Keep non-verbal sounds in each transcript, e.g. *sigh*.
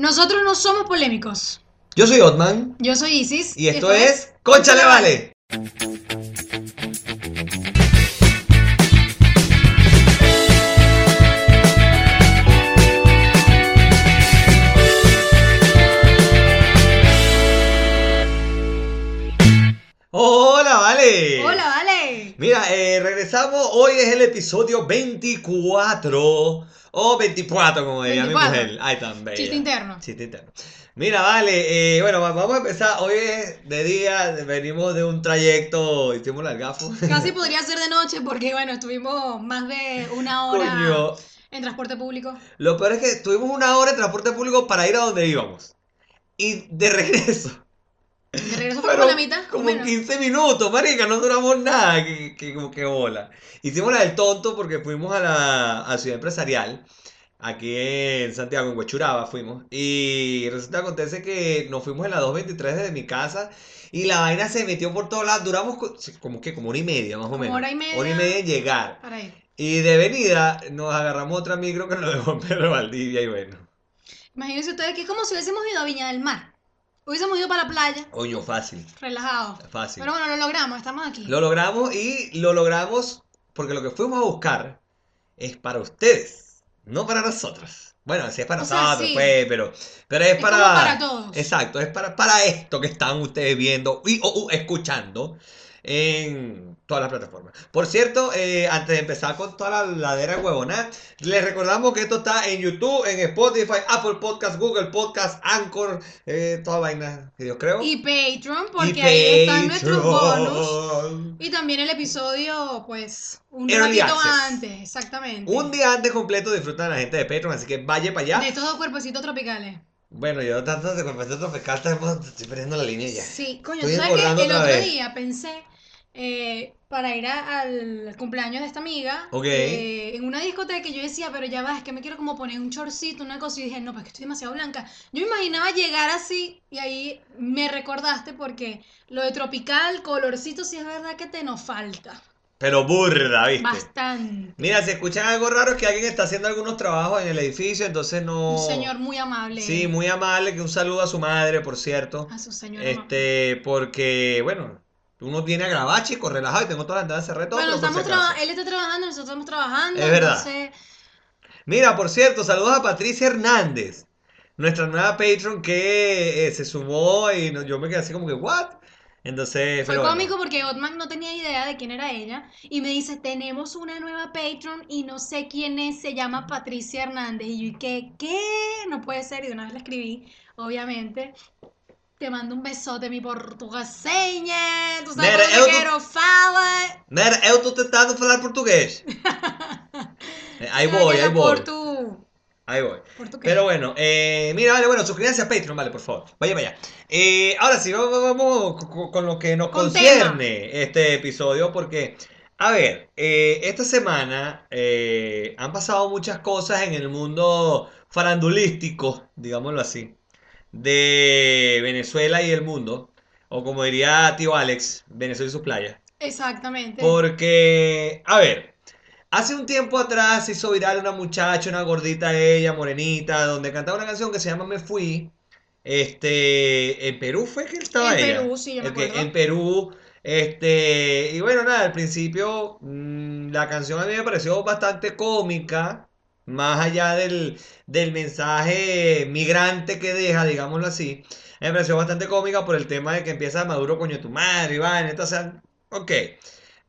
Nosotros no somos polémicos. Yo soy Otman Yo soy Isis. y esto es Conchale Vale. Mira, eh, regresamos. Hoy es el episodio 24. O 24, como diría 24. mi mujer. Están, bella. Chiste interno. Chiste interno. Mira, vale, eh, bueno, va- vamos a empezar. Hoy es de día, venimos de un trayecto, hicimos el gafo. Casi *laughs* podría ser de noche porque, bueno, estuvimos más de una hora Coño. en transporte público. Lo peor es que tuvimos una hora en transporte público para ir a donde íbamos. Y de regreso. De regreso fue como la mitad. como menos. 15 minutos, marica, no duramos nada, que, que, como que bola. Hicimos la del tonto porque fuimos a la a Ciudad Empresarial, aquí en Santiago, en Huechuraba fuimos, y resulta que acontece que nos fuimos en la 223 desde mi casa, y la vaina se metió por todos lados, duramos co- como que como hora y media, más o Como menos. hora y media. Hora y media en llegar. Para ir. Y de venida nos agarramos otra micro que nos dejó en Pedro Valdivia, y bueno, Imagínense ustedes que es como si hubiésemos ido a Viña del Mar. Hubiésemos ido para la playa, coño, fácil, relajados. fácil. Pero bueno, lo logramos, estamos aquí. Lo logramos y lo logramos porque lo que fuimos a buscar es para ustedes, no para nosotros. Bueno, sí es para O sea, nosotros, sí. pues, pero, pero es, Es para... todos. Exacto, es para, para esto que están ustedes viendo y o, o escuchando en todas las plataformas. Por cierto, eh, antes de empezar con toda la ladera huevona, les recordamos que esto está en YouTube, en Spotify, Apple Podcast, Google Podcast, Anchor, eh, toda vaina que Dios creo. Y Patreon, porque Y ahí están nuestros Patreon. bonus. Y también el episodio, pues, un Early ratito access. antes, exactamente. Un día antes completo disfrutan la gente de Patreon, así que vaya para allá. De estos dos cuerpecitos tropicales. Bueno, yo tanto de tropical estamos- estoy perdiendo la línea ya. Sí, coño, Estoy ¿tú sabes que el otro vez. día pensé eh, para ir a- al cumpleaños de esta amiga Ok. eh, en una discoteca y yo decía, pero ya va, es que me quiero como poner un chorcito, una cosa y dije, no, pues que estoy demasiado blanca. Yo imaginaba llegar así y ahí me recordaste porque lo de tropical, colorcito, sí es verdad que te nos falta. Pero burda, ¿viste? Bastante. Mira, si escuchan algo raro es que alguien está haciendo algunos trabajos en el edificio, entonces no... Un señor muy amable. Sí, muy amable, que un saludo a su madre, por cierto. A su señor. Este, porque, bueno, uno tiene a grabar, relajado y tengo todas las ventanas cerradas todo, Bueno, si estamos él está trabajando, nosotros estamos trabajando. Es verdad. Entonces, Mira, por cierto, saludos a Patricia Hernández, nuestra nueva patron que eh, se sumó y no- yo me quedé así como que, ¿what? Entonces, Fue pero bueno. cómico porque Otman no tenía idea de quién era ella y me dice, tenemos una nueva Patreon y no sé quién es, se llama Patricia Hernández. Y yo, ¿y qué? ¿Qué? No puede ser. Y de una vez le escribí, obviamente. Te mando un besote, mi portugueseña. Tú sabes Nera, eu te tu- quiero, fala. Nera, eu tô tentando falar português. Ahí Te voy, ahí voy. Por tu... Ahí voy. Pero bueno, eh, mira, vale, bueno, suscríbanse a Patreon, vale, por favor. Vaya, vaya. Eh, ahora sí, vamos, vamos con, lo que nos Con concierne este episodio, porque, a ver, eh, esta semana eh, han pasado muchas cosas en el mundo farandulístico, digámoslo así, de Venezuela y el mundo, o como diría tío Alex, Venezuela y sus playas. Exactamente. Porque, a ver, hace un tiempo atrás hizo viral una muchacha, una gordita ella, morenita, donde cantaba una canción que se llama Me Fui. Este, en Perú fue que estaba En ella. Perú, sí, yo me acuerdo. En Perú, este, y bueno, nada, al principio mm, la canción a mí me pareció bastante cómica, más allá del, del mensaje migrante que deja, digámoslo así. Me pareció bastante cómica por el tema de que empieza Maduro coño tu madre, Iván, entonces, ok.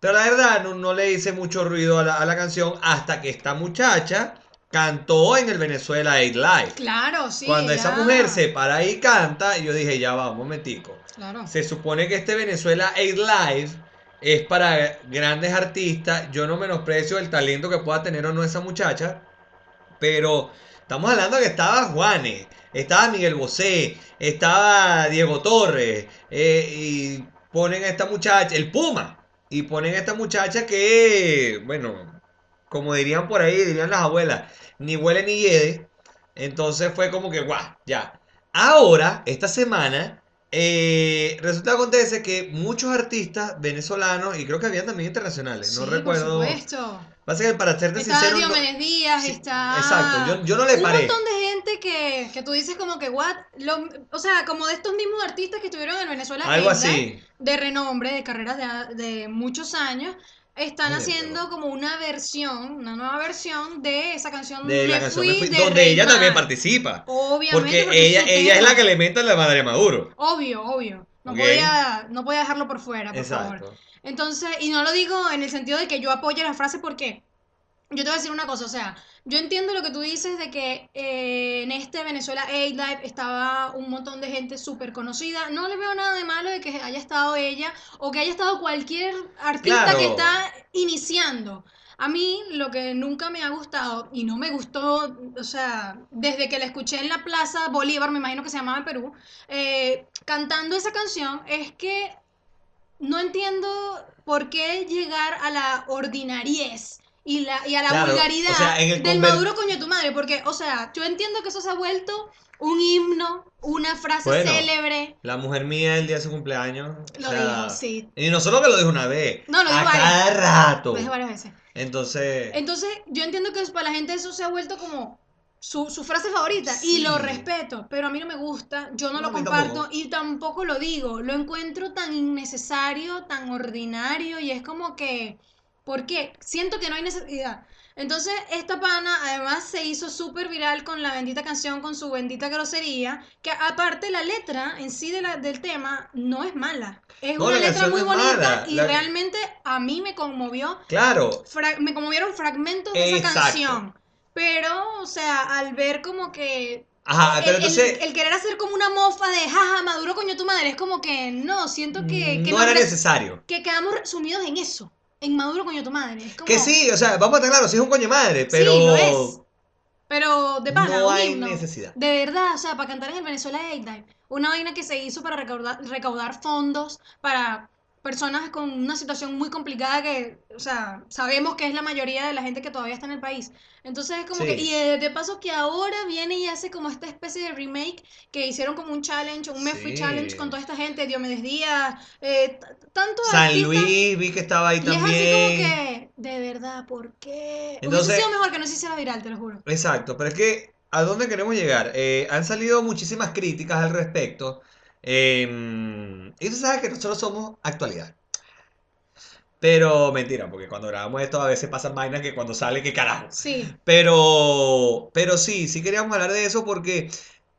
Pero la verdad no, no le hice mucho ruido a la, a la canción hasta que esta muchacha cantó en el Venezuela 8 Live. Claro, sí. Cuando esa mujer se para ahí y canta, yo dije, ya va, un momentico. Claro. Se supone que este Venezuela 8 Live es para grandes artistas. Yo no menosprecio el talento que pueda tener o no esa muchacha. Pero estamos hablando que estaba Juanes, estaba Miguel Bosé, estaba Diego Torres. eh, y ponen a esta muchacha, el Puma. Y ponen a esta muchacha que, bueno, como dirían por ahí, dirían las abuelas, ni huele ni hiede. Entonces fue como que, guau, ya. Ahora, esta semana, eh, resulta que acontece que muchos artistas venezolanos, y creo que habían también internacionales, no recuerdo. Por supuesto. Pasa que para serte Está sincero. no- Diomedes Díaz, Sí, está... exacto, yo- yo no le Un paré. montón de gente que, que tú dices como que, what? Lo- o sea, como de estos mismos artistas que estuvieron en Venezuela. Algo Isla, así. De renombre, de carreras de, de muchos años. Están Oye, haciendo pero- como una versión, una nueva versión de esa canción De la canción Fui de donde Rey ella también participa. Obviamente. Porque porque ella, ella es la que le mete la madre a Maduro. Obvio, obvio. No, podía, no podía dejarlo por fuera, por favor. Exacto. Entonces, y no lo digo en el sentido de que yo apoye la frase porque yo te voy a decir una cosa, o sea, yo entiendo lo que tú dices de que eh, en este Venezuela 8 Live estaba un montón de gente súper conocida. No le veo nada de malo de que haya estado ella o que haya estado cualquier artista Claro. que está iniciando. A mí lo que nunca me ha gustado y no me gustó, o sea, desde que la escuché en la Plaza Bolívar, me imagino que se llamaba en Perú, eh, cantando esa canción, es que no entiendo por qué llegar a la ordinariez y, la, y a la Claro, vulgaridad o sea, del conver- maduro coño de tu madre, porque, o sea, yo entiendo que eso se ha vuelto un himno, una frase Bueno, célebre. La mujer mía el día de su cumpleaños. o Lo sea, dijo, sí. Y no solo que lo dijo una vez. No, lo dijo a varias. cada rato. Lo dije varias veces. Entonces. Entonces, yo entiendo que para la gente eso se ha vuelto como su, su frase favorita y lo respeto, pero a mí no me gusta, yo no, No, lo comparto tampoco. y tampoco lo digo, lo encuentro tan innecesario, tan ordinario y es como que, ¿por qué? Siento que no hay necesidad. Entonces, esta pana además se hizo súper viral con la bendita canción, con su bendita grosería, que aparte la letra en sí de la- del tema no es mala. Es No, una letra muy no bonita mala, y la- realmente a mí me conmovió Claro. me conmovieron fragmentos de esa Exacto. canción. Pero, o sea, al ver como que. Ajá, el, pero el- entonces. el querer hacer como una mofa de jaja, Maduro coño tu madre, es como que no, siento que, que, no nos era necesario. que quedamos resumidos en eso. En Maduro coño tu madre. Es como, Que sí, o sea, vamos a estar claros, sí es un coño madre, pero. Sí, lo es. Pero de pana, No hay himno. necesidad. De verdad, o sea, para cantar en el Venezuela 8 Live. Una vaina que se hizo para recaudar, recaudar fondos para personas con una situación muy complicada que, o sea, sabemos que es la mayoría de la gente que todavía está en el país. Entonces es como Sí. que, y de, de paso que ahora viene y hace como esta especie de remake que hicieron como un challenge, un Me Fui. Challenge con toda esta gente, Diomedes Díaz, eh, t- tantos San artistas. Luis, vi que estaba ahí Y es así también. como que, de verdad, ¿por qué? Entonces- Hubiese sido mejor que no se hiciera viral, te lo juro. Exacto, pero es que, ¿a dónde queremos llegar? Eh, han salido muchísimas críticas al respecto. Eh, y tú sabes que nosotros somos actualidad. Pero mentira, porque cuando grabamos esto a veces pasan vainas que cuando sale, que carajo. Sí. Pero, pero sí, sí queríamos hablar de eso porque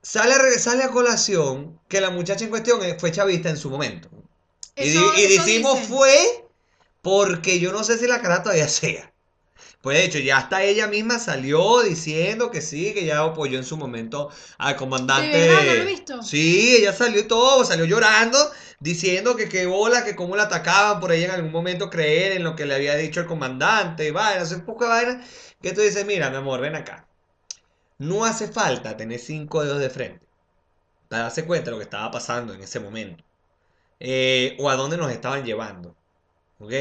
sale sale a colación que la muchacha en cuestión eh, fue chavista en su momento. Y, Eso- y decimos dicen. fue porque yo no sé si la cara todavía sea. Pues de hecho, ya hasta ella misma salió diciendo que sí, que ya apoyó en su momento al comandante. ¿De verdad? ¿No lo he visto? Sí, ella salió y todo, salió llorando, diciendo que qué bola, que cómo la atacaban por ella en algún momento creer en lo que le había dicho el comandante, y vaina, un poco de vaina, que tú dices, mira, mi amor, ven acá. No hace falta tener cinco dedos de frente para darse cuenta de lo que estaba pasando en ese momento. eh, o a dónde nos estaban llevando. ¿Ok?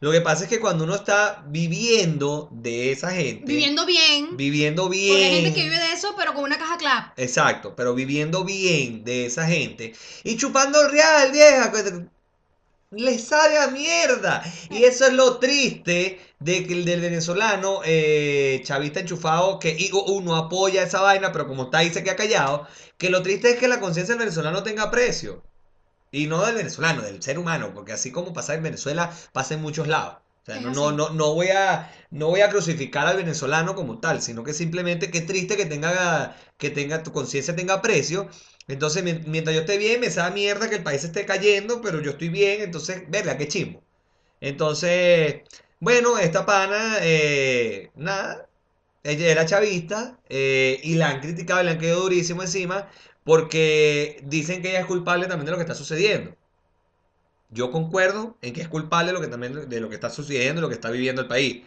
Lo que pasa es que cuando uno está viviendo de esa gente, Viviendo bien. viviendo Porque hay gente bien, que vive de eso, pero con una caja clap. exacto, pero viviendo bien de esa gente y chupando real, vieja, le sabe a mierda. Y eso es lo triste de que el del venezolano eh, chavista enchufado que uno apoya esa vaina, pero como está ahí se queda callado, que lo triste es que la conciencia del venezolano tenga precio. Y no del venezolano, del ser humano, porque así como pasa en Venezuela, pasa en muchos lados. O sea, no, no, no, no voy a, no voy a crucificar al venezolano como tal, sino que simplemente qué triste que tenga, que tenga, tu conciencia tenga precio. Entonces, mien- mientras yo esté bien, me sabe mierda que el país esté cayendo, pero yo estoy bien, entonces, verga, qué chimbo. Entonces, bueno, esta pana, eh, nada, ella era chavista eh, y la han criticado y le han quedado durísimo encima porque dicen que ella es culpable también de lo que está sucediendo. Yo concuerdo en que es culpable de lo que también de lo que está sucediendo, de lo que está viviendo el país.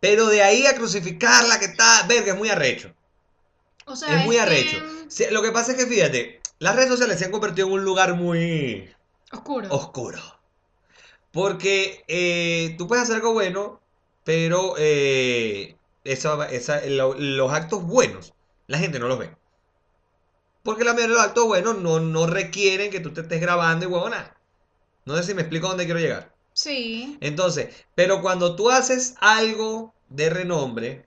Pero de ahí a crucificarla que está, verga, es muy arrecho. O sea, Es muy arrecho. Lo que pasa es que fíjate, las redes sociales se han convertido en un lugar muy Oscuro. oscuro. Porque eh, tú puedes hacer algo bueno, pero eh, esa- esa- lo- los actos buenos, la gente no los ve. Porque la mayoría de los actos buenos no, no requieren que tú te estés grabando y huevona. No sé si me explico a dónde quiero llegar. Sí. Entonces, pero cuando tú haces algo de renombre,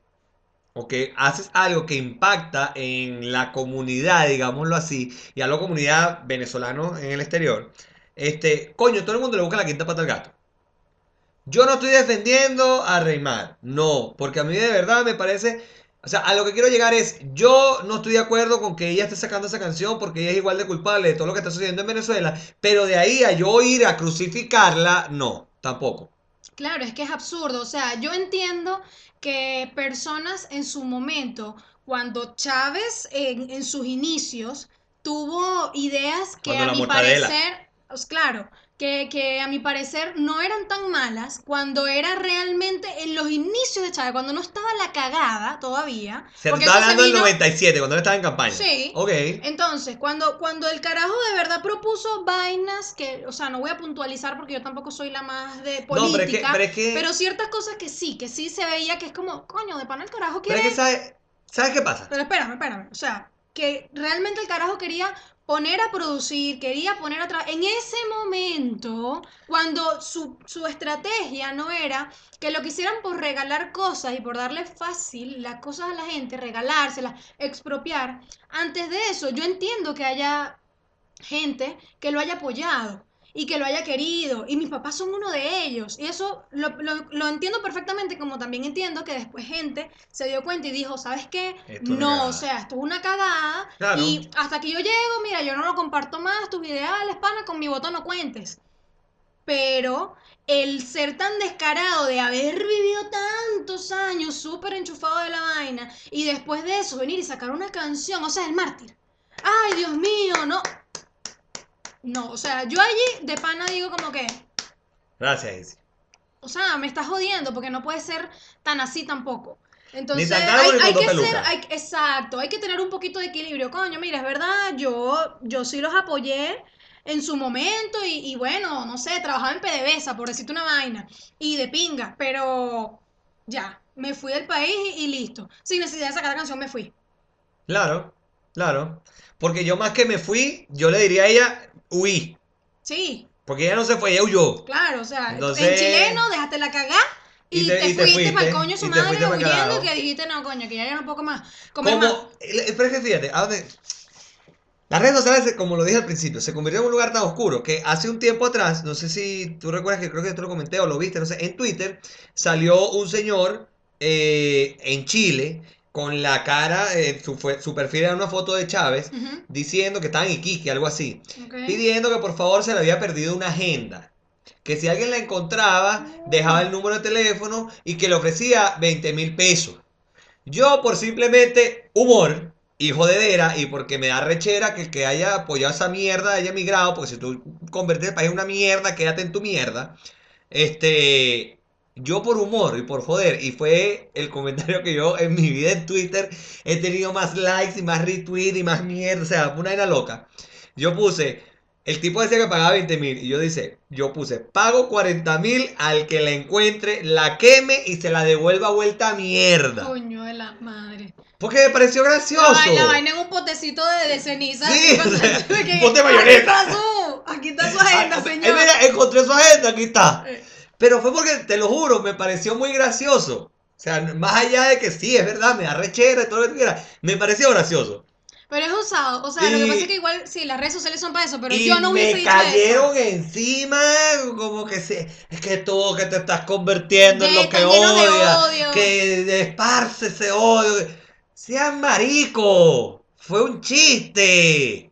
o que haces algo que impacta en la comunidad, digámoslo así, y a la comunidad venezolana en el exterior, este, coño, todo el mundo le busca la quinta pata al gato. Yo no estoy defendiendo a Reymar, no, porque a mí de verdad me parece, o sea, a lo que quiero llegar es, yo no estoy de acuerdo con que ella esté sacando esa canción porque ella es igual de culpable de todo lo que está sucediendo en Venezuela, pero de ahí a yo ir a crucificarla, no, tampoco. Claro, es que es absurdo. O sea, yo entiendo que personas en su momento, cuando Chávez en, en sus inicios tuvo ideas que Cuando a mi mortadela. parecer, pues claro, que, que a mi parecer no eran tan malas, cuando era realmente en los inicios de Chávez, cuando no estaba la cagada todavía. Se porque se hablando del vino- 97, cuando él estaba en campaña. Sí. Ok. Entonces, cuando, cuando el carajo de verdad propuso vainas que, o sea, no voy a puntualizar porque yo tampoco soy la más de No, política, pero es que, pero es que, pero ciertas cosas que sí, que sí se veía que es como, coño, de pana el carajo pero quiere. es que ¿sabes, ¿sabes qué pasa? Pero espérame, espérame. O sea, que realmente el carajo quería poner a producir, quería poner a trabajar. En ese momento, cuando su, su estrategia no era que lo quisieran por regalar cosas y por darle fácil las cosas a la gente, regalárselas, expropiar, antes de eso, yo entiendo que haya gente que lo haya apoyado y que lo haya querido. Y mis papás son uno de ellos. Y eso lo, lo- lo entiendo perfectamente, como también entiendo que después gente se dio cuenta y dijo, ¿sabes qué? Esto No, cagada". o sea, esto es una cagada. Claro. Y hasta que yo llego, mira, yo no lo comparto más, tus ideales, pana, con mi voto no cuentes. Pero el ser tan descarado de haber vivido tantos años súper enchufado de la vaina y después de eso venir y sacar una canción, o sea, el mártir. Ay, Dios mío, no. No, o sea, yo allí de pana digo como que, Gracias, Izzy. o sea, me estás jodiendo porque no puede ser tan así tampoco. Entonces, tan hay, ni con hay que ser, hay- exacto, hay que tener un poquito de equilibrio. Coño, mira, es verdad, yo, yo sí los apoyé en su momento y, y bueno, no sé, trabajaba en PDVSA, por decirte una vaina, y de pinga, pero ya, me fui del país y, y listo. Sin necesidad de sacar la canción, me fui. Claro, claro. Porque yo más que me fui, yo le diría a ella, huí. Sí, Porque ella no se fue, ella huyó. claro, o sea, en chileno, déjate la cagá. Y, Y te- te, y te fuiste, fuiste, para el coño su te madre huyendo que dijiste, no, coño, que ya, ya no puedo más. Comer más. Como, el- pero es que fíjate, ¿a dónde? Las redes sociales, como lo dije al principio, se convirtieron en un lugar tan oscuro que hace un tiempo atrás, no sé si tú recuerdas que creo que te lo comenté o lo viste, no sé, en Twitter salió un señor eh, en Chile con la cara, eh, su, su perfil era una foto de Chávez diciendo que estaba en Iquique, algo así, pidiendo que por favor se le había perdido una agenda. Que si alguien la encontraba, dejaba el número de teléfono y que le ofrecía 20 mil pesos. Yo por simplemente humor y jodedera y porque me da rechera que el que haya apoyado esa mierda haya migrado, porque si tú convertir el país en una mierda, quédate en tu mierda. Este, yo por humor y por joder, y fue el comentario que yo en mi vida en Twitter he tenido más likes y más retweets y más mierda, o sea, una vaina loca. Yo puse, el tipo decía que pagaba 20 mil y yo dice, yo puse, pago 40 mil al que la encuentre, la queme y se la devuelva vuelta a mierda. Coño de la madre. Porque me pareció La, gracioso. vaina- la vaina en un potecito de, de ceniza. Sí, *laughs* o sea, un *laughs* pote de mayonesa. Aquí está su, aquí está su agenda, Ah, señor. eh, mira, encontré su agenda, aquí está. Pero fue porque, te lo juro, me pareció muy gracioso. O sea, más allá de que sí, es verdad, me da rechera y todo lo que tú quieras, me pareció gracioso. Pero es usado. O sea, lo que pasa es que igual, sí, las redes sociales son para eso, pero yo no hubiese me dicho cayeron eso. encima, como que se, es que tú que te estás convirtiendo en lo que odia, odio. que esparce ese odio. Sean marico, fue un chiste.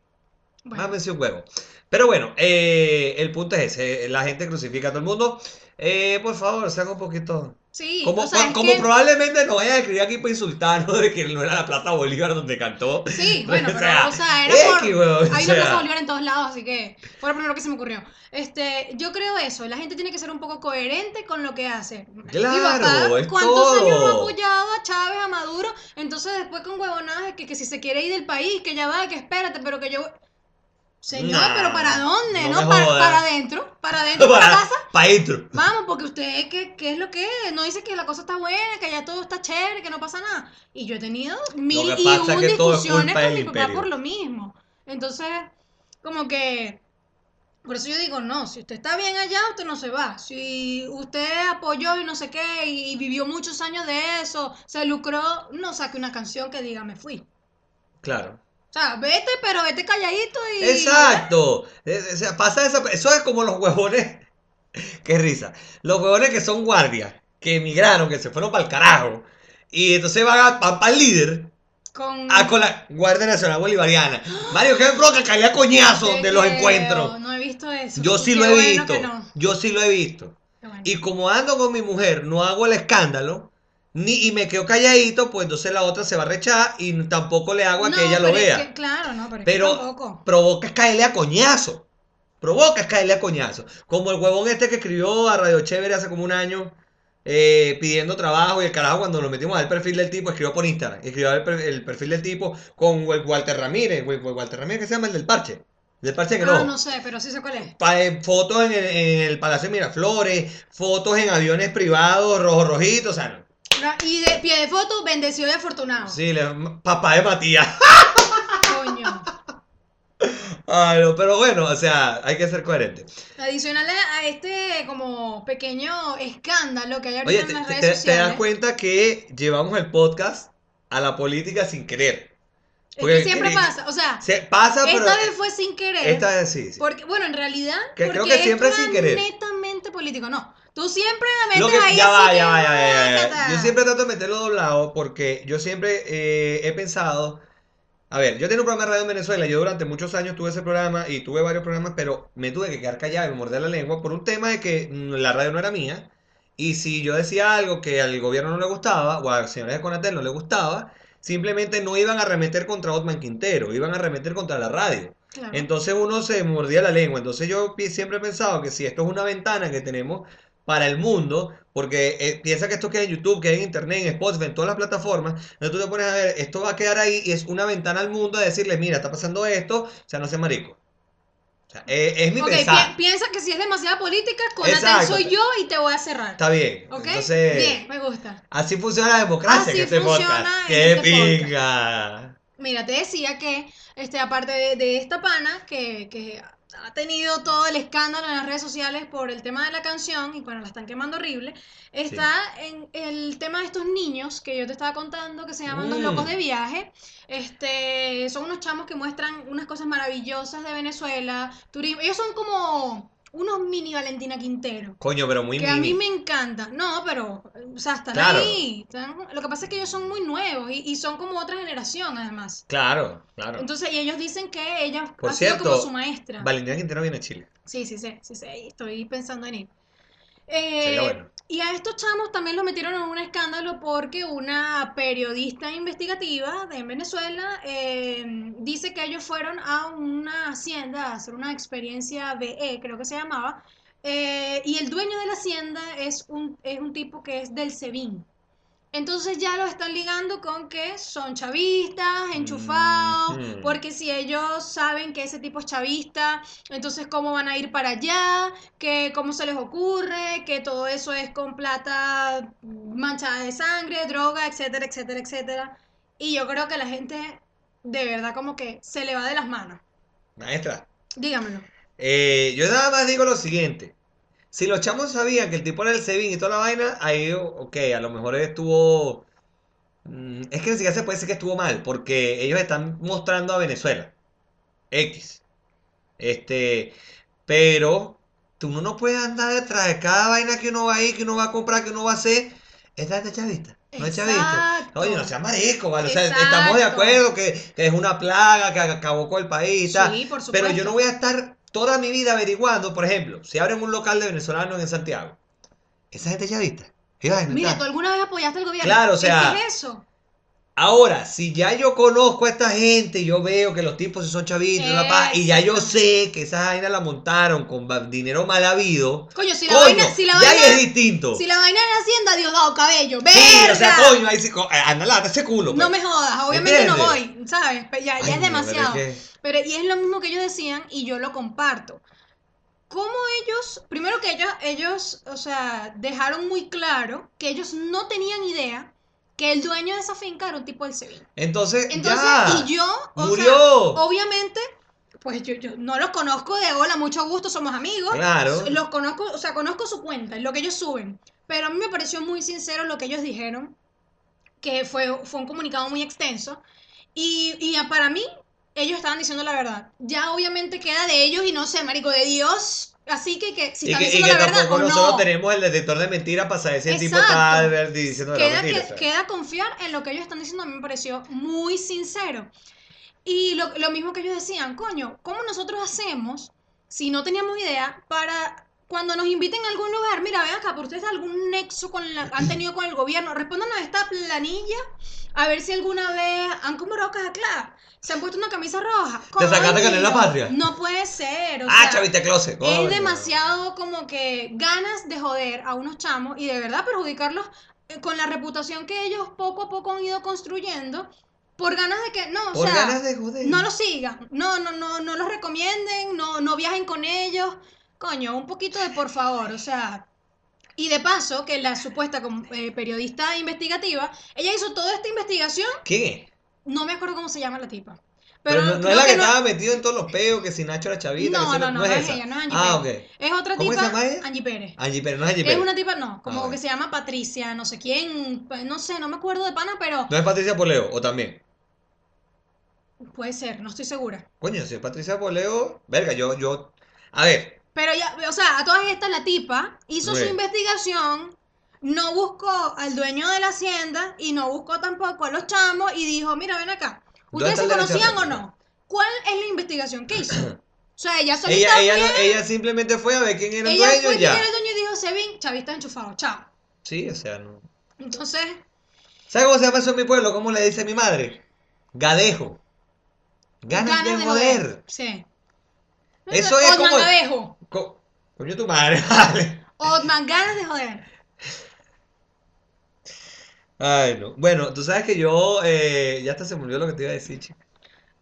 Bueno, Mámense un huevo. Pero bueno, eh, el punto es ese, la gente crucifica a todo el mundo. Eh, por favor, sean un poquito... sí, Como, o sea, como que- probablemente nos vayan a escribir aquí para insultarnos de que no era la Plaza Bolívar donde cantó. Sí, *laughs* bueno, O pero, sea, o sea, era por... X, weón, o Hay una. Plaza Bolívar en todos lados, así que fue lo primero que se me ocurrió. Este, yo creo eso, la gente tiene que ser un poco coherente con lo que hace. Claro, Mi papá, es ¿cuántos años no ha apoyado a Chávez, a Maduro? Entonces después con huevonadas que, que si se quiere ir del país, que ya va, que espérate, pero que yo... Señor, Nah, pero ¿para dónde? no para, para adentro, para *laughs* adentro, para la Para, casa. para adentro. Vamos, porque usted, ¿qué, ¿qué es lo que es? No dice que la cosa está buena, que ya todo está chévere, que no pasa nada. Y yo he tenido mil y un discusiones con mi papá por lo mismo. Entonces, como que Por eso yo digo, no, si usted está bien allá, usted no se va. Si usted apoyó y no sé qué, y, vivió muchos años de eso, se lucró, no saque una canción que diga me fui. Claro. O sea, vete, pero vete calladito y... Exacto. O sea, pasa eso, eso es como los huevones. *laughs* Qué risa. Los huevones que son guardias, que emigraron, que se fueron para el carajo. Y entonces van para el líder con... Ah, con la Guardia Nacional Bolivariana. *gasps* Mario, qué que caía coñazo de los encuentros. No he visto eso. Yo sí lo he visto. Yo sí lo he visto. Y como ando con mi mujer, no hago el escándalo, ni y me quedo calladito, pues entonces la otra se va a rechar y tampoco le hago a que ella lo vea. claro, no, pero, pero provoca caerle a coñazo. Provoca caerle a coñazo. Como el huevón este que escribió a Radio Chévere hace como un año eh, pidiendo trabajo y el carajo cuando lo metimos al perfil del tipo escribió por Instagram, escribió el, perfil del tipo con Walter Ramírez, Walter Ramírez que se llama el del parche. Del parche que no. Ah, no sé, pero sí sé cuál es. Eh, fotos en el, Palacio de Miraflores, fotos en aviones privados, rojo rojito, o sea. Y de pie de foto, bendecido y afortunado. Sí, papá de Matías. Coño. Ay, pero bueno, o sea, hay que ser coherente. Adicional a este como pequeño escándalo que hay ahorita en las redes sociales. Te das cuenta que llevamos el podcast a la política sin querer. Porque, es que siempre pasa, o sea, pasa, esta vez fue sin querer. Esta vez sí. Porque, bueno, en realidad, que, creo que siempre es sin querer. netamente político, no. Tú siempre la metes ahí. Ya va, ya va, ya va, Yo siempre trato de meterlo doblado porque yo siempre eh, he pensado a ver, yo tenía un programa de radio en Venezuela, yo durante muchos años tuve ese programa y tuve varios programas, pero me tuve que quedar callado y me morder la lengua por un tema de que mm, la radio no era mía. Y si yo decía algo que al gobierno no le gustaba, o a señores de Conatel no le gustaba, simplemente no iban a remeter contra Otman Quintero, iban a remeter contra la radio. Entonces uno se mordía la lengua. Entonces yo siempre he pensado que si esto es una ventana que tenemos para el mundo, porque eh, piensa que esto queda en YouTube, que en Internet, en Spotify, en todas las plataformas, entonces tú te pones a ver, esto va a quedar ahí y es una ventana al mundo a decirle, mira, está pasando esto, o sea, no seas marico. O sea, eh, es mi okay, piensa que si es demasiada política, con soy yo y te voy a cerrar. Está bien. Entonces, bien, me gusta. Así funciona la democracia así que se funciona ¡Qué este pinga! Mira, te decía que, este, aparte de, esta pana, que, que ha tenido todo el escándalo en las redes sociales por el tema de la canción y bueno, la están quemando horrible. Está en el tema de estos niños que yo te estaba contando que se llaman Los Locos de Viaje. Este, son unos chamos que muestran unas cosas maravillosas de Venezuela, turismo. Ellos son como unos mini Valentina Quintero. Coño, pero muy Que a mí me encanta. No, pero, o sea, están ahí. lo que pasa es que ellos son muy nuevos y, son como otra generación, además. Claro, claro. Entonces, y ellos dicen que ella Por ha sido como su maestra. Valentina Quintero viene a Chile. Sí, sí, sí, sí, sí. Estoy pensando en ir. Eh, y a estos chamos también los metieron en un escándalo porque una periodista investigativa de Venezuela eh, dice que ellos fueron a una hacienda a hacer una experiencia BE, creo que se llamaba, eh, y el dueño de la hacienda es un, es un tipo que es del SEBIN. Entonces ya lo están ligando con que son chavistas, enchufados, porque si ellos saben que ese tipo es chavista, entonces cómo van a ir para allá, que cómo se les ocurre, que todo eso es con plata manchada de sangre, droga, etcétera, etcétera, etcétera. Y yo creo que la gente de verdad como que se le va de las manos. Maestra. Dígamelo. Eh, yo nada más digo lo siguiente. Si los chamos sabían que el tipo era el Sevin y toda la vaina, ahí, ok, a lo mejor estuvo. Mm, es que ni siquiera se puede decir que estuvo mal, porque ellos están mostrando a Venezuela. X. Este. Pero. Tú no puedes andar detrás de cada vaina que uno va a ir, que uno va a comprar, que uno va a hacer. Esta es de chavista. No es chavista. Oye, no seas marico, ¿vale? O sea, estamos de acuerdo que, es una plaga que acabó con el país. Sí, por supuesto. Pero yo no voy a estar toda mi vida averiguando, por ejemplo, si abren un local de venezolanos en Santiago, esa gente ya vista. Mira, ¿tú alguna vez apoyaste al gobierno? Claro, o sea. ¿Qué es eso? Ahora, si ya yo conozco a esta gente, yo veo que los tipos son chavitos, y ya yo sé que esa vaina la montaron con dinero mal habido. Coño, si la vaina, si la vaina, es distinto. Si la vaina es Hacienda, Dios dado cabello. ¡Verga! Sí, o sea, coño, ahí sí, eh, anda, ese culo. No pues. me jodas, obviamente no voy, ¿sabes? Ya, ya es demasiado. Pero, y es lo mismo que ellos decían y yo lo comparto. ¿Cómo ellos, primero que ellos, ellos, o sea, dejaron muy claro que ellos no tenían idea que el dueño de esa finca era un tipo del Sevilla. Entonces, Entonces ya, y yo, murió. obviamente, pues yo, yo no los conozco de hola, mucho gusto, somos amigos. Claro. Los conozco, o sea, conozco su cuenta, lo que ellos suben. Pero a mí me pareció muy sincero lo que ellos dijeron, que fue, fue un comunicado muy extenso. Y, y para mí, ellos estaban diciendo la verdad. Ya obviamente queda de ellos y no sé, marico, de Dios. Así que, que si Y están que, y diciendo que la verdad o nosotros no. tenemos el detector de mentiras para saber si el tipo está diciendo la Queda, mentira. que- queda confiar en lo que ellos están diciendo, a mí me pareció muy sincero. Y lo, lo mismo que ellos decían, coño, ¿cómo nosotros hacemos, si no teníamos idea, para cuando nos inviten a algún lugar, mira, ven acá, por ustedes algún nexo con la- han tenido con el gobierno, respóndanos a esta planilla, a ver si alguna vez han comprado caja clara, se han puesto una camisa roja. ¿Te sacaste Coño, canela patria? No puede ser, o Ah, sea, chavita closet. coño. es demasiado como que ganas de joder a unos chamos y de verdad perjudicarlos eh, con la reputación que ellos poco a poco han ido construyendo por ganas de que, no, o Por sea, ganas de joder. no los sigan, no, no, no, no los recomienden, no, no viajen con ellos. Coño, un poquito de por favor, o sea. Y de paso, que la supuesta eh, periodista investigativa, ella hizo toda esta investigación, ¿Quién es? no me acuerdo cómo se llama la tipa. Pero, Pero, no, es la que, no- estaba metido en todos los peos, que si Nacho era chavita. que no, si no, no, no, es es esa. ella, no es Angie Ah, Pérez. ok. Es otra ¿Cómo se tipa, llama ella? Angie Pérez. Angie Pérez, no es Angie Es Pérez. una tipa, no, como Ah, que bueno. se llama Patricia, no sé quién, no sé, no me acuerdo de pana, pero ¿No es Patricia Poleo? ¿O también? puede ser, no estoy segura. Coño, si es Patricia Poleo, verga, yo, yo, a ver, Pero ya, o sea, a todas estas la tipa hizo su investigación, no buscó al dueño de la hacienda y no buscó tampoco a los chamos y dijo, mira, ven acá, ¿Dónde ¿ustedes se de conocían o no? ¿Cuál es la investigación que hizo? O sea, ella solita ella, ella, no- ella simplemente fue a ver quién era el ella dueño fue ya. era el dueño y dijo, Sevin, chavista enchufado, chao. Sí, o sea, no. Entonces, ¿Sabes cómo se llama eso en mi pueblo? ¿Cómo le dice mi madre? Gadejo. Ganas, de joder. Sí. Eso es como- Gadejo. Co- Coño tu madre, *laughs* vale. Otman, ganas de joder. Ay, no. Bueno, tú sabes que yo, eh, ya hasta se me olvidó lo que te iba a decir, chico.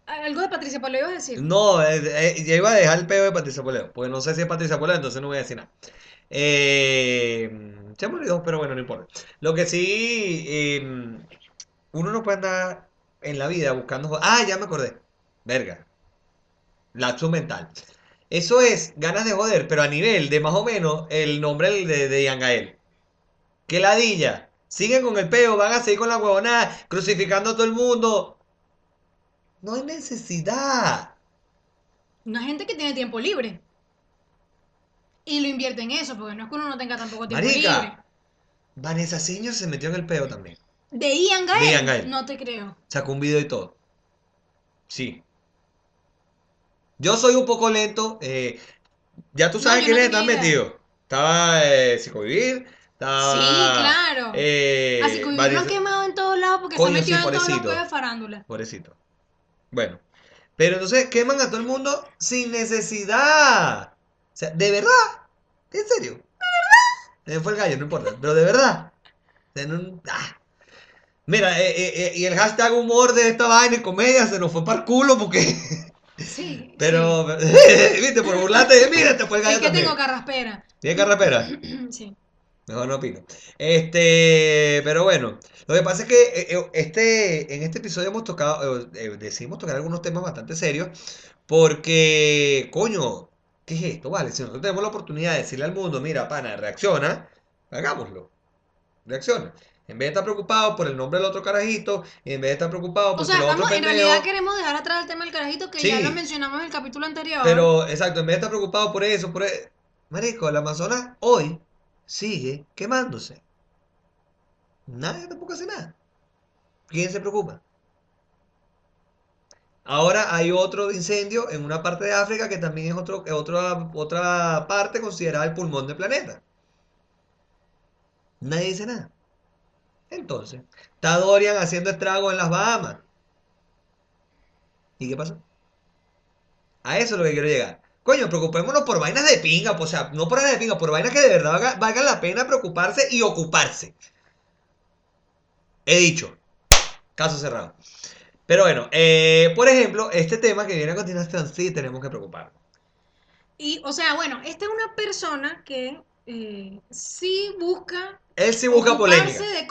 Algo de Patricia Pablo ibas a decir. No, eh, eh, ya iba a dejar el peo de Patricia Poleo, porque no sé si es Patricia Poleo, entonces no voy a decir nada. Eh, se me olvidó, pero bueno, no importa. Lo que sí, eh, uno no puede andar en la vida buscando... Ah, ya me acordé. Verga. Lapsus mental. Eso es ganas de joder, pero a nivel de más o menos el nombre de, de Ian Gael. Que ladilla. Siguen con el peo, van a seguir con la huevonada, crucificando a todo el mundo. No hay necesidad. Una gente que tiene tiempo libre. Y lo invierte en eso, porque no es que uno no tenga tampoco tiempo Marica. libre. Vanessa Señor se metió en el peo también. De Ian Gael, De Ian Gael. no te creo. Sacó un video y todo. Sí. Yo soy un poco lento. eh, ya tú No, sabes no es, estás tenía idea. metido. Estaba eh, Psicovivir. Estaba. sí, claro. eh, Así que lo Vanessa- han quemado en todos lados porque Coño, se metió sí, en todos los de farándula. Pobrecito. Bueno. Pero entonces queman a todo el mundo sin necesidad. O sea, ¿de verdad? ¿En serio? ¿De verdad? Se me fue el gallo, no importa. Pero de verdad. O sea, no- ah. Mira, eh, eh, eh, y el hashtag humor de esta vaina y comedia se nos fue para el culo porque. *laughs* Sí. Pero, *laughs* viste, por burlarte de mira, te fue el sí. gallo Es que también. tengo carraspera. ¿Tiene carrapera? *clears throat* sí. Mejor no opino. Este, pero bueno, lo que pasa es que eh, eh, este, en este episodio hemos tocado, eh, decidimos tocar algunos temas bastante serios, porque, coño, ¿qué es esto? Vale, si nosotros tenemos la oportunidad de decirle al mundo, mira, pana, reacciona, hagámoslo. Reacciona. En vez de estar preocupado por el nombre del otro carajito, y en vez de estar preocupado O por sea, otros estamos, en realidad queremos dejar atrás el tema del carajito que ya lo mencionamos en el capítulo anterior. Pero, exacto, en vez de estar preocupado por eso, por e- Marico, el Amazonas hoy sigue quemándose. Nadie tampoco hace nada. ¿Quién se preocupa? Ahora hay otro incendio en una parte de África que también es otro, otra, otra parte considerada el pulmón del planeta. Nadie dice nada. Entonces, está Dorian haciendo estragos en las Bahamas. ¿Y qué pasó? A eso es lo que quiero llegar. Coño, preocupémonos por vainas de pinga, pues, o sea, no por vainas de pinga, por vainas que de verdad valga, valgan la pena preocuparse y ocuparse. He dicho. Caso cerrado. Pero bueno, eh, por ejemplo, este tema que viene a continuación, sí tenemos que preocuparnos. Y, o sea, bueno, esta es una persona que eh, sí busca Él sí busca polémica. de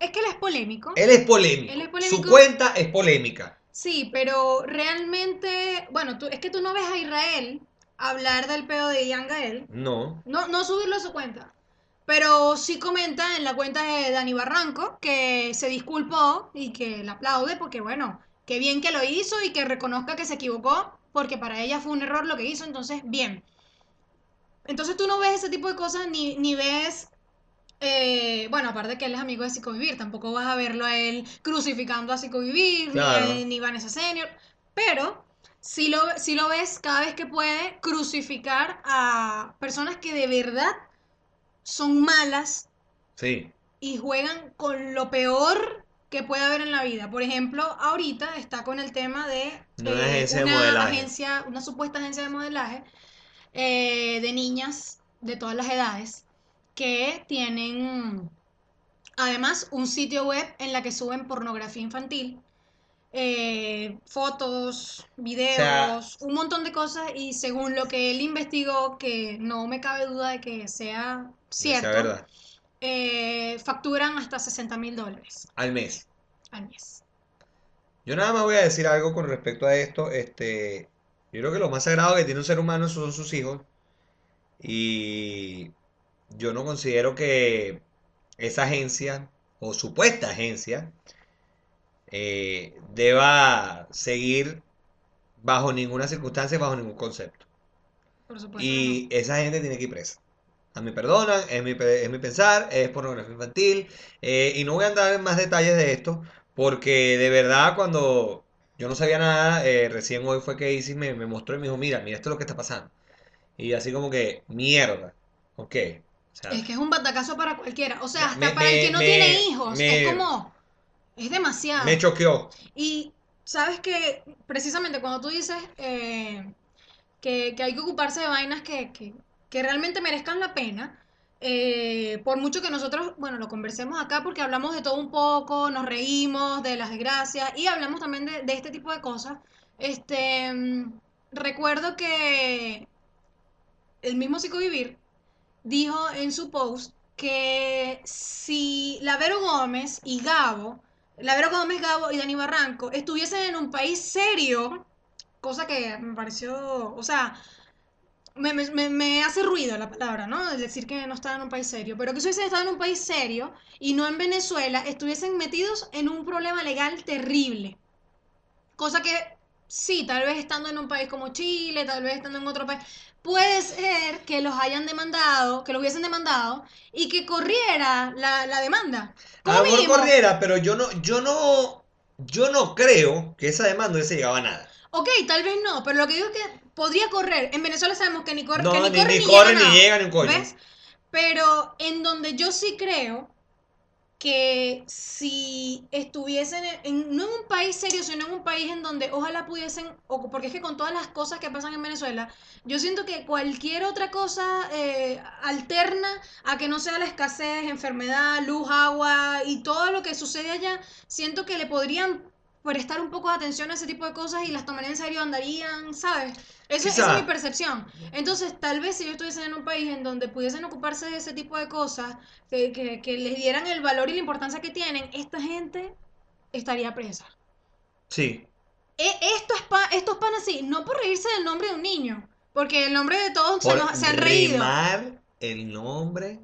Es que él es polémico. Él es polémico. Él es polémico. Su cuenta es polémica. Sí, pero realmente, bueno, bueno, tú, es que tú no ves a Israel hablar del pedo de Ian Gael, No. no, no subirlo a su cuenta. Pero sí comenta en la cuenta de Dani Barranco que se disculpó y que le aplaude porque, bueno, qué bien que lo hizo y que reconozca que se equivocó porque para ella fue un error lo que hizo, entonces, bien. Entonces tú no ves ese tipo de cosas ni, ni ves... eh, bueno, aparte que él es amigo de Psicovivir, tampoco vas a verlo a él crucificando a Psicovivir, Claro. ni, a- ni Vanessa Senior, pero sí lo, sí lo ves cada vez que puede crucificar a personas que de verdad son malas Sí. y juegan con lo peor que puede haber en la vida. Por ejemplo, ahorita está con el tema de eh, una agencia de una agencia- una supuesta agencia de modelaje eh, de niñas de todas las edades que tienen además un sitio web en la que suben pornografía infantil. eh, fotos, videos, un montón de cosas y según lo que él investigó, que no me cabe duda de que sea cierto, eh, facturan hasta 60 mil dólares Al mes. al mes. Yo nada más voy a decir algo con respecto a esto. Este, yo creo que lo más sagrado que tiene un ser humano son sus hijos. Y yo no considero que esa agencia, o supuesta agencia, eh, deba seguir bajo ninguna circunstancia, bajo ningún concepto. Por supuesto. Y esa gente tiene que ir presa. A mí perdonan, es mi, es mi pensar, es pornografía infantil. eh, y no voy a entrar en más detalles de esto, porque de verdad cuando yo no sabía nada, eh, recién hoy fue que Isis me, me mostró y me dijo, mira, mira, esto es lo que está pasando. Y así como que, mierda, ok. O sea, no. Es que es un batacazo para cualquiera. O sea, hasta Me- para el que no me- tiene hijos. Es como. Es demasiado. me choqueó. Y sabes que precisamente cuando tú dices eh, que, que hay que ocuparse de vainas que, que- que realmente merezcan la pena, eh, por mucho que nosotros, bueno, lo conversemos acá porque hablamos de todo un poco, nos reímos de las desgracias y hablamos también de, de este tipo de cosas, este, mm, recuerdo que el mismo Psicovivir dijo en su post que si Lavero Gómez y Gabo, Lavero Gómez, Gabo y Dani Barranco estuviesen en un país serio, cosa que me pareció, o sea, me, me- me- hace ruido la palabra, ¿no? El decir que no estaban en un país serio, pero que si hubiesen estado en un país serio y no en Venezuela, estuviesen metidos en un problema legal terrible. Cosa que sí, tal vez estando en un país como Chile, tal vez estando en otro país, puede ser que los hayan demandado, que los hubiesen demandado y que corriera la, la demanda. A lo mejor corriera, pero yo no, yo no, yo no creo que esa demanda hubiese llegado a nada. Ok, tal vez no, pero lo que digo es que podría correr. En Venezuela sabemos que ni, corre, No, que ni ni, corre ni ni llega ni nada, llega ni un coño. ¿Ves? Pero en donde yo sí creo que si estuviesen en, no en un país serio, sino en un país en donde ojalá pudiesen, o- porque es que con todas las cosas que pasan en Venezuela, yo siento que cualquier otra cosa eh, alterna a que no sea la escasez, enfermedad, luz, agua y todo lo que sucede allá, siento que le podrían prestar un poco de atención a ese tipo de cosas y las tomarían en serio, andarían, ¿sabes? Eso, esa es mi percepción. Entonces, tal vez si yo estuviese en un país en donde pudiesen ocuparse de ese tipo de cosas, que, que, que les dieran el valor y la importancia que tienen, esta gente estaría presa. Sí. E- Esto es pa- estos panas así, no por reírse del nombre de un niño, porque el nombre de todos se, Por nos- se han reído. el nombre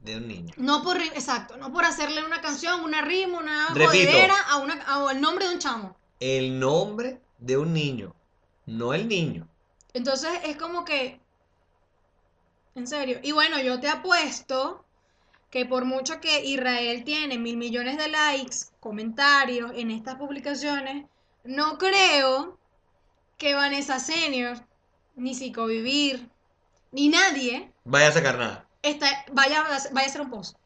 de un niño. No por, exacto, no por hacerle una canción, una rima, una Repito. a, una, a el nombre de un chamo. El nombre de un niño, no el niño. Entonces es como que, en serio, y bueno, yo te apuesto que por mucho que Israel tiene mil millones de likes, comentarios en estas publicaciones, no creo que Vanessa Senior, ni Psicovivir, ni nadie Vaya a sacar nada. Esta- vaya, a- vaya a hacer un post.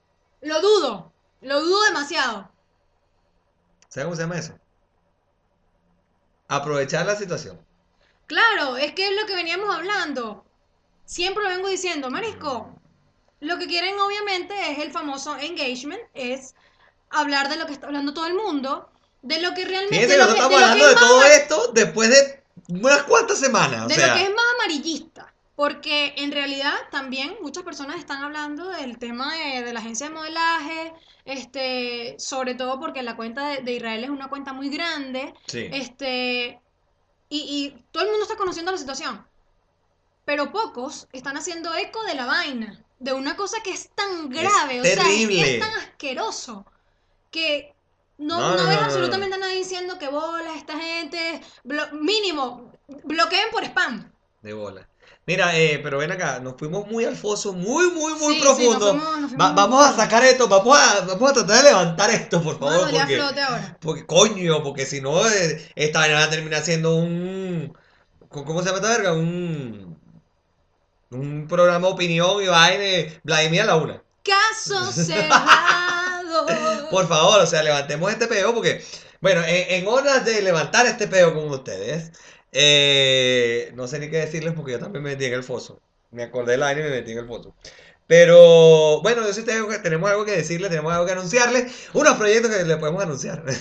Lo dudo, lo dudo demasiado. ¿Sabes cómo se llama eso? Aprovechar la situación. Claro, es que es lo que veníamos hablando. Siempre lo vengo diciendo, Marisco. Lo que quieren obviamente es el famoso engagement, es hablar de lo que está hablando todo el mundo, de lo que realmente Fíjense nosotros estamos de hablando es todo esto después de unas cuantas semanas. O de sea, lo que es más amarillista, porque en realidad también muchas personas están hablando del tema de, de la agencia de modelaje, este, sobre todo porque la cuenta de, de Israel es una cuenta muy grande, sí. este, Y, y todo el mundo está conociendo la situación. Pero pocos están haciendo eco de la vaina. De una cosa que es tan grave. o sea, es, tan asqueroso. Que no, No, ves no, absolutamente a nadie diciendo que bola, esta gente. mínimo, bloqueen por spam. De bola. Mira, eh, pero ven acá, nos fuimos muy al foso, muy, muy, muy Sí, sí, profundo. nos fuimos- nos fuimos Va- muy vamos a profundo. sacar esto, vamos a, vamos a tratar de levantar esto, por a favor, a porque, flote ahora. porque coño, porque si no, eh, esta vaina va a terminar siendo un, ¿cómo se llama esta verga? Un, un programa de opinión y vaina, Vladimir a la una. Caso *laughs* cerrado. Por favor, o sea, levantemos este peo porque, bueno, en, en horas de levantar este peo con ustedes, eh, no sé ni qué decirles porque yo también me metí en el foso. Me acordé del año y me metí en el foso. Pero, bueno, yo sí tengo que- tenemos algo que decirles, tenemos algo que anunciarles. Unos proyectos que le podemos anunciar. *laughs*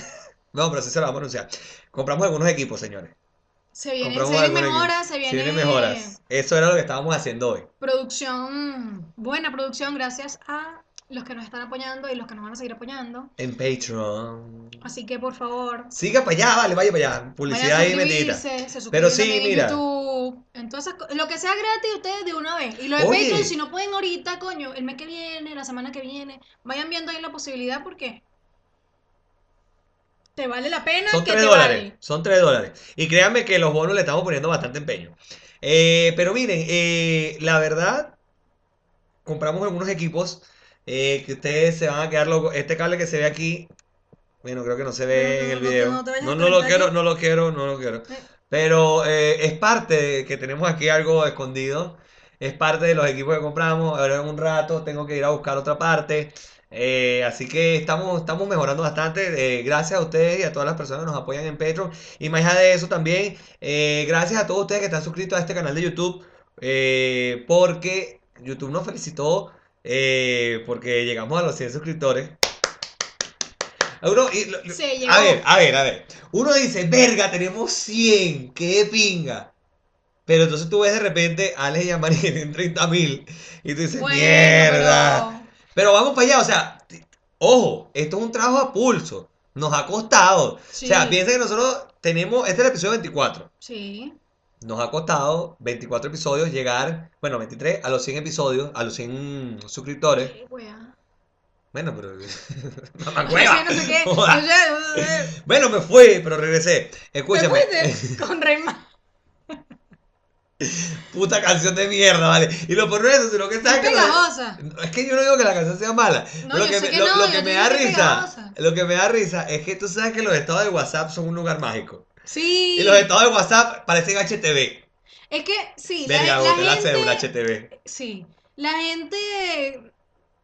No, pero sí se los vamos a anunciar. Compramos algunos equipos, señores. Se vienen, se mejoras, se viene Se vienen mejoras. Eso era lo que estábamos haciendo hoy. producción, buena producción, gracias a los que nos están apoyando y los que nos van a seguir apoyando. En Patreon. Así que por favor, Siga para allá, vale, vaya para allá. Publicidad ahí suscriben Pero sí, mira. YouTube, en todas esas lo que sea gratis ustedes de una vez. Y lo de Oye. Patreon, si no pueden ahorita, coño, el mes que viene, la semana que viene, vayan viendo ahí la posibilidad porque te vale la pena Son que 3 te dólares. vale. Son 3 dólares. Y créanme que los bonos le estamos poniendo bastante empeño. Eh, pero miren, eh, la verdad, compramos algunos equipos eh, que ustedes se van a quedar locos. Este cable que se ve aquí, bueno, creo que no se ve No, no, en el video. no No, no lo quiero, no lo quiero, no lo quiero. Pero eh, es parte de que tenemos aquí algo escondido. Es parte de los equipos que compramos. Ahora en un rato tengo que ir a buscar otra parte. Eh, así que estamos, estamos mejorando bastante. eh, gracias a ustedes y a todas las personas que nos apoyan en Patreon. Y más allá de eso también, eh, gracias a todos ustedes que están suscritos a este canal de YouTube. porque YouTube nos felicitó eh, porque llegamos a los 100 suscriptores. Uno, y lo- Se a ver, a ver, a ver. Uno dice, verga, tenemos 100, qué pinga. Pero entonces tú ves de repente a Alex y a Mari *laughs* tienen 30 mil. Y tú dices, Bueno, mierda. pero- Pero vamos para allá, o sea, ojo, esto es un trabajo a pulso. Nos ha costado. Sí. O sea, piensen que nosotros tenemos, este es el episodio 24. Sí. Nos ha costado 24 episodios llegar, bueno, 23, a los 100 episodios, a los 100 suscriptores. Qué wea. Bueno, pero... *laughs* Mamá *laughs* No sé, no sé qué. No no. Bueno, me fui, pero regresé. ¿Te Escúchame. fuiste? Con Reyma. *laughs* Puta canción de mierda, vale. Y lo por eso, sino que Es sabes que... pegajosa. Es que yo no digo que la canción sea mala. No, lo que, me- que lo, no, lo que me da risa, pegajosa. lo que me da risa es que tú sabes que los estados de WhatsApp son un lugar mágico. Sí. Y los estados de WhatsApp parecen HTV. Es que, sí, la, Verga, la boté la cédula. HTV. Sí. La gente...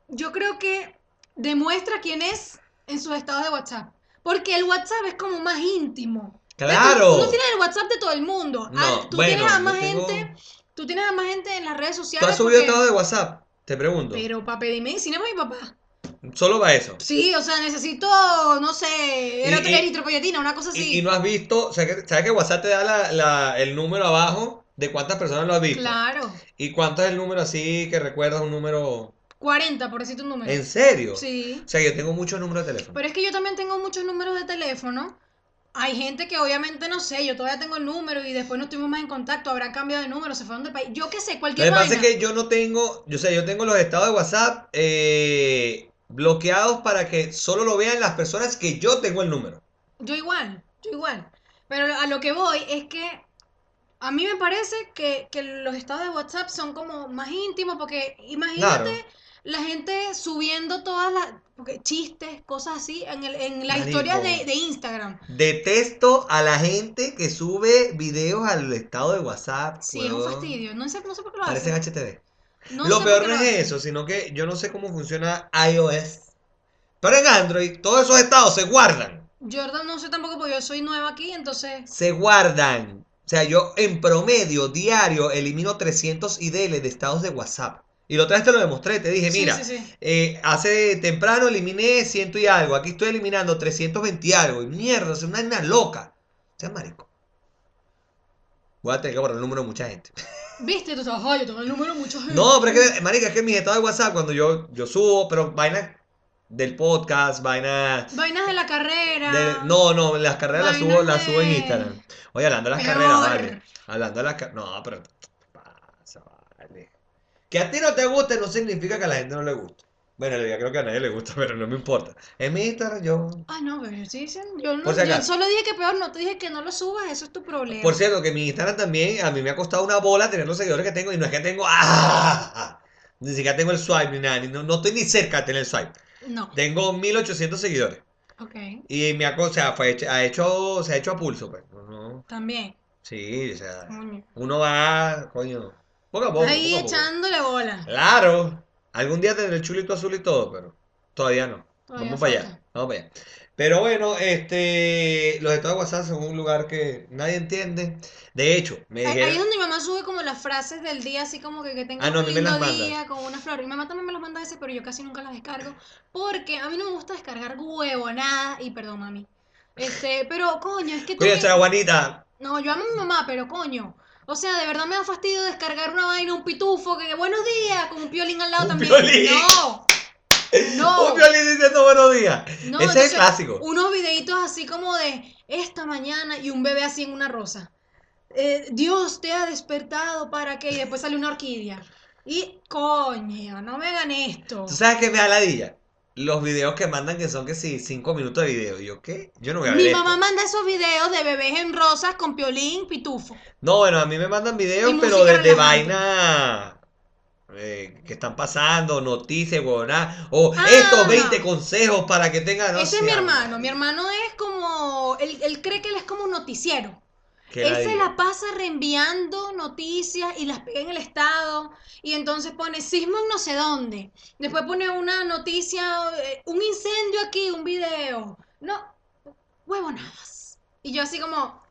Yo creo que demuestra quién es en sus estados de WhatsApp. Porque el WhatsApp es como más íntimo. ¡Claro! Tú no tienes el WhatsApp de todo el mundo. No, Ah, tú bueno, tienes a más tengo- gente... Tú tienes a más gente en las redes ¿Tú sociales has subido porque- estados de WhatsApp? Te pregunto. Pero para pedir medicina mi papá. Solo va eso. Sí, o sea, necesito, no sé, y- eritropoyetina, una cosa así. Y, y no has visto, o sea, que, ¿sabes que WhatsApp te da la- la- el número abajo de cuántas personas lo has visto? Claro. ¿Y cuánto es el número así que recuerdas un número? 40, por decirte un número. ¿En serio? Sí. O sea, yo tengo muchos números de teléfono. Pero es que yo también tengo muchos números de teléfono. Hay gente que obviamente no sé, yo todavía tengo el número y después no estuvimos más en contacto, habrán cambiado de número, se fueron del país. Yo qué sé, Lo cualquier que pasa es que yo no tengo, yo sé, yo tengo los estados de WhatsApp eh, bloqueados para que solo lo vean las personas que yo tengo el número. Yo igual, yo igual. Pero a lo que voy es que a mí me parece que, que los estados de WhatsApp son como más íntimos porque imagínate Claro. la gente subiendo todas las porque chistes, cosas así en, el, en las Marico. historias de, de Instagram. Detesto a la gente que sube videos al estado de WhatsApp. Sí, es un fastidio. No sé, no sé por qué lo hacen. HTV. No lo peor no es eso, sino que yo no sé cómo funciona iOS. Pero en Android, todos esos estados se guardan. Jordan no sé tampoco porque yo soy nueva aquí, entonces Se guardan. O sea, yo en promedio diario elimino 300 IDL de estados de WhatsApp. Y la otra vez te lo demostré, te dije, Sí, mira, sí, sí. eh, hace temprano eliminé ciento y algo, aquí estoy eliminando 320 y algo. Y mierda, es una, una loca. O sea, marico. Voy a tener que borrar el número de mucha gente. *laughs* ¿Viste? Tú sabes, "Ay, yo tengo el número gente. No, pero es que, marica, es que en mis estados de WhatsApp, cuando yo, yo subo, pero vaina del podcast, vainas Vainas de la carrera. de- no, no, las carreras las subo, Vainas las subo en Instagram. Oye, hablando de las Peor. carreras, vale. Hablando de las carreras. No, pero. ¿qué pasa, vale? Que a ti no te guste no significa que a la gente no le guste. Bueno, yo creo que a nadie le gusta, *laughs* pero no me importa. En mi Instagram yo. Ah, no, pero sí, sí, yo, no, Por si yo acaso. solo dije que peor, no te dije que no lo subas, eso es tu problema. Por cierto, que mi Instagram también a mí me ha costado una bola tener los seguidores que tengo y no es que tengo. ¡Ah! Ni siquiera tengo el swipe ni nada. ni- No, no estoy ni cerca de tener el swipe. No, Tengo 1800 seguidores. ok, Y me ha, co- o sea, fue hecho, ha hecho, se ha hecho a pulso, pues. No, no. también. Sí, o sea, coño. uno va, coño, poco a poco, Ahí poco a poco. echándole bola. Claro, algún día tendré el chulito azul y todo, pero todavía no. Todavía Vamos para allá, vamos para allá. Pero bueno, este, los estados de WhatsApp son un lugar que nadie entiende. De hecho, me Ahí, es donde mi mamá sube como las frases del día, así como que, que tenga Ah, no, un las lindo día con una flor. Mi mamá también me los manda a veces, pero yo casi nunca las descargo. Porque a mí no me gusta descargar huevonadas. Y perdón, mami. Este, pero coño, es que tú. me- esa Juanita, No, yo amo a mi mamá, pero coño. O sea, de verdad me da fastidio descargar una vaina, un pitufo, que buenos días, con un piolín al lado Un también. piolín. No. *laughs* No. un violín diciendo buenos días. No, Ese es el clásico. Unos videitos así como de esta mañana y un bebé así en una rosa. Eh, Dios te ha despertado para que y después sale una orquídea. Y coño, no me hagan esto. ¿Tú sabes qué me da ladilla? Los videos que mandan que son que sí, 5 minutos de video. ¿Y yo qué? Yo no voy a ver Mi esto. mamá manda esos videos de bebés en rosas con piolín, pitufo. No, bueno, a mí me mandan videos, Y pero de, vaina eh, que están pasando, noticias, huevona, o Ah. estos 20 consejos para que tengan. no Ese es mi hermano. Mi hermano es como. Él, él cree que él es como un noticiero. Él se la pasa reenviando noticias y las pega en el estado. Y entonces pone sismo en no sé dónde. Después pone una noticia, eh, un incendio aquí, un video. No, huevonadas. Y yo así como,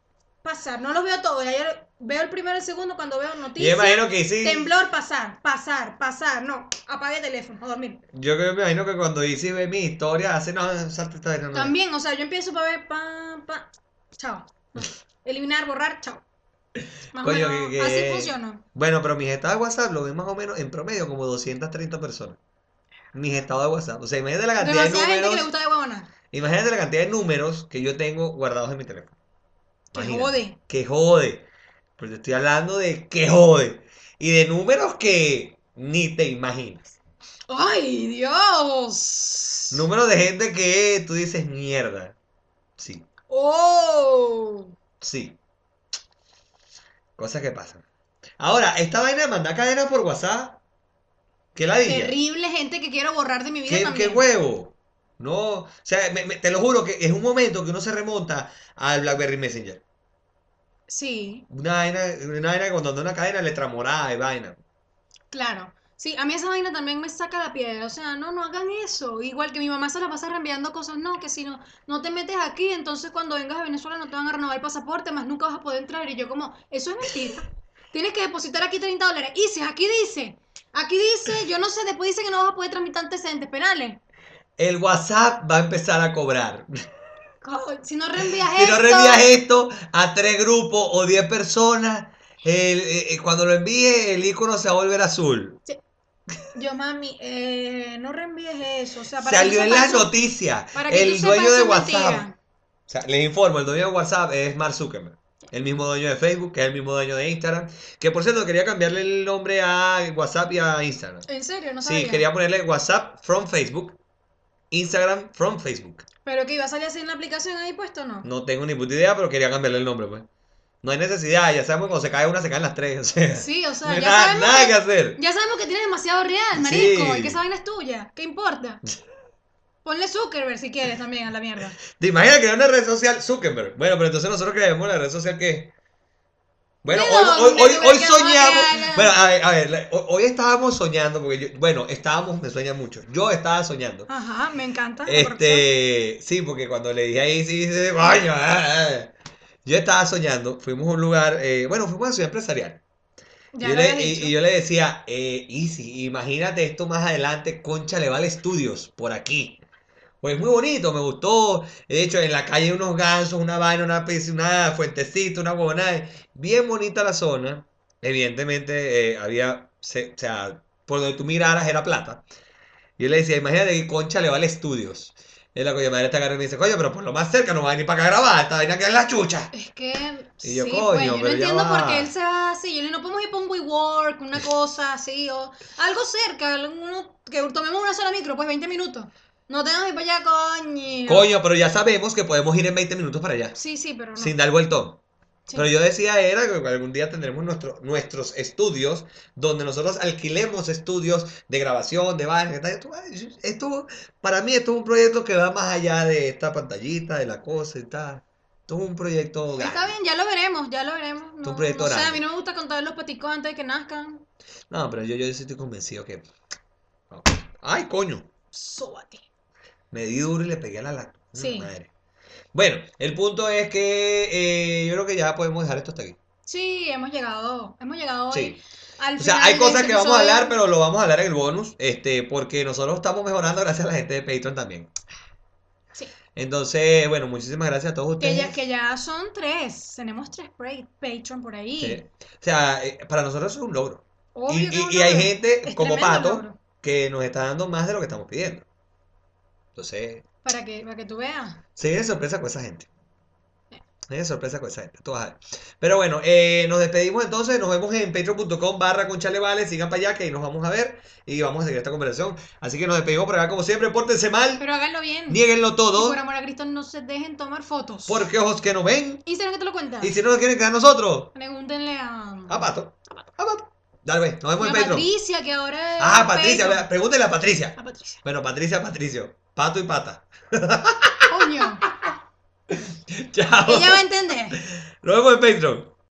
pasar, no los veo todos. Ayer veo el primero y el segundo cuando veo Yo noticias. imagino que sí. Temblor, pasar, pasar, pasar. No, apague el teléfono, a dormir. Yo que me imagino que cuando Izzy ve mi historia, hace no, salte esta vaina, no. También, o sea, yo empiezo para ver, pa, pa, chao. *laughs* Eliminar, borrar, chao. Más o Coño, menos, que- que- así funciona. Bueno, pero mis estados de WhatsApp lo ven más o menos en promedio como 230 personas. Mis estados de WhatsApp. O sea, imagínate la cantidad de Demasiada gente que le números. gusta de huevona. Imagínate la cantidad de números que yo tengo guardados en mi teléfono. Que jode. Que jode. Pero te estoy hablando de que jode. Y de números que ni te imaginas. ¡Ay, Dios! Números de gente que tú dices mierda. Sí, ¡Oh! Sí. Cosas que pasan. Ahora, esta vaina de mandar cadenas por WhatsApp. ¿Qué la dije? Terrible gente que quiero borrar de mi vida ¿Qué, también. qué huevo? No, o sea, me- me- te lo juro que es un momento que uno se remonta al BlackBerry Messenger. Sí, Una vaina, una vaina cuando anda una cadena letra morada y vaina. claro. Sí, a mí esa vaina también me saca la piedra. O sea, no, no hagan eso. Igual que mi mamá se la pasa reenviando cosas. No, que si no, no te metes aquí, entonces cuando vengas a Venezuela no te van a renovar el pasaporte, más nunca vas a poder entrar. Y yo como, eso es mentira. Tienes que depositar aquí 30 dólares. Y si aquí dice, aquí dice, yo no sé, después dice que no vas a poder tramitar antecedentes penales. El WhatsApp va a empezar a cobrar. Co- Si no reenvías Si no esto, reenvías esto a tres grupos o diez personas, el- eh, eh, cuando lo envíe el icono se va a volver azul. Yo, mami, eh, no reenvíes eso. O sea, para Salió en las noticias. El dueño de WhatsApp. mentira. O sea, les informo, el dueño de WhatsApp es Mark Zuckerberg. El mismo dueño de Facebook, que es el mismo dueño de Instagram. Que por cierto, quería cambiarle el nombre a WhatsApp y a Instagram. ¿En serio? No Sí, sabía. quería ponerle WhatsApp from Facebook, Instagram from Facebook. ¿Pero que iba a salir así en la aplicación ahí puesto o no? No tengo ni puta idea, pero quería cambiarle el nombre, pues. No hay necesidad, ya sabemos que cuando se cae una, se caen las tres. O sea, Sí, o sea, no hay ya, nada, sabemos nada que, que hacer. ya sabemos que tiene demasiado real, marico, Sí. y que esa vaina es tuya. ¿Qué importa? *laughs* Ponle Zuckerberg si quieres también a la mierda. ¿Te imaginas crear una red social Zuckerberg? Bueno, pero entonces nosotros creemos la red social que. Bueno, ¿De hoy, hoy, hoy, hoy soñamos. Bueno, a ver, a ver, hoy, estábamos soñando, porque yo, bueno, estábamos, me sueña mucho. Yo estaba soñando. Ajá, me encanta. Este, sí, porque cuando le dije ahí, sí, dice, coño, ah, ah". Yo estaba soñando, fuimos a un lugar, eh, bueno, fuimos a una ciudad empresarial. Ya yo lo le- y, yo le decía, eh, Easy, imagínate esto más adelante, Concha le vale estudios por aquí. Pues muy bonito, me gustó. De hecho, en la calle unos gansos, una vaina, una piscina, una fuentecita, una huevonada. Bien bonita la zona. Evidentemente, eh, había, se- o sea, por donde tú miraras era plata. Yo le decía, imagínate que Concha le vale estudios. Y la coño madre está agarrando y me dice, coño, pero por lo más cerca no va a venir para acá a grabar, esta vaina que es la chucha. Es que. Y yo, sí, coño, pues, yo no pero ya entiendo va. por qué él se va así. Yo le no podemos ir para un WeWork, una *laughs* cosa así, o algo cerca, alguno- que tomemos una sola micro, pues 20 minutos. No tenemos que ir para allá, coño. Coño, pero ya sabemos que podemos ir en 20 minutos para allá, Sí, sí, pero no. sin dar vueltón. Sí. Pero yo decía era que algún día tendremos nuestro- nuestros estudios donde nosotros alquilemos estudios de grabación, de baile. Esto, esto, para mí esto es un proyecto que va más allá de esta pantallita, de la cosa y tal. Esto es un proyecto grande. Está bien, ya lo veremos, ya lo veremos. No, un proyecto no sé, a mí no me gusta contar los peticos antes de que nazcan. No, pero yo, yo sí estoy convencido que... ¡Ay, coño! Sóbate. Me di duro y le pegué a la lata. Sí. Madre. Bueno, el punto es que eh, yo creo que ya podemos dejar esto hasta aquí. Sí, hemos llegado, hemos llegado hoy Sí. al O sea, hay cosas este que vamos a hablar, pero lo vamos a hablar en el bonus, este, porque nosotros estamos mejorando gracias a la gente de Patreon también. Sí. Entonces, bueno, muchísimas gracias a todos Que ustedes. ya, que ya son tres. Tenemos tres Patreon por ahí. Sí. O sea, eh, para nosotros es un logro. Obvio Y, que y- un y hay gente Es como Pato logro. que nos está dando más de lo que estamos pidiendo. Entonces, Para que, para que tú veas. se viene sorpresa con esa gente. Viene sorpresa con esa gente. Tú vas a ver. Pero bueno, eh, nos despedimos entonces. Nos vemos en patreon.com barra conchalevale. Sigan para allá que ahí nos vamos a ver y vamos a seguir esta conversación. Así que nos despedimos por acá como siempre. Pórtense mal. Pero háganlo bien. Nieguenlo Y todo. por amor a Cristo no se dejen tomar fotos. Porque ojos que no ven. Instagram que te lo cuenta. Y si no nos quieren quedar nosotros. Pregúntenle a, A Pato. A Pato. Dale, pues. Nos vemos a en Patreon. Patricia, que ahora es Ah, Patricia. Pregúntele a Patricia. A Patricia. Bueno, Patricia, Patricio. Pato y pata. Coño. *laughs* Chao. Ella va a entender. Vemos en Patreon.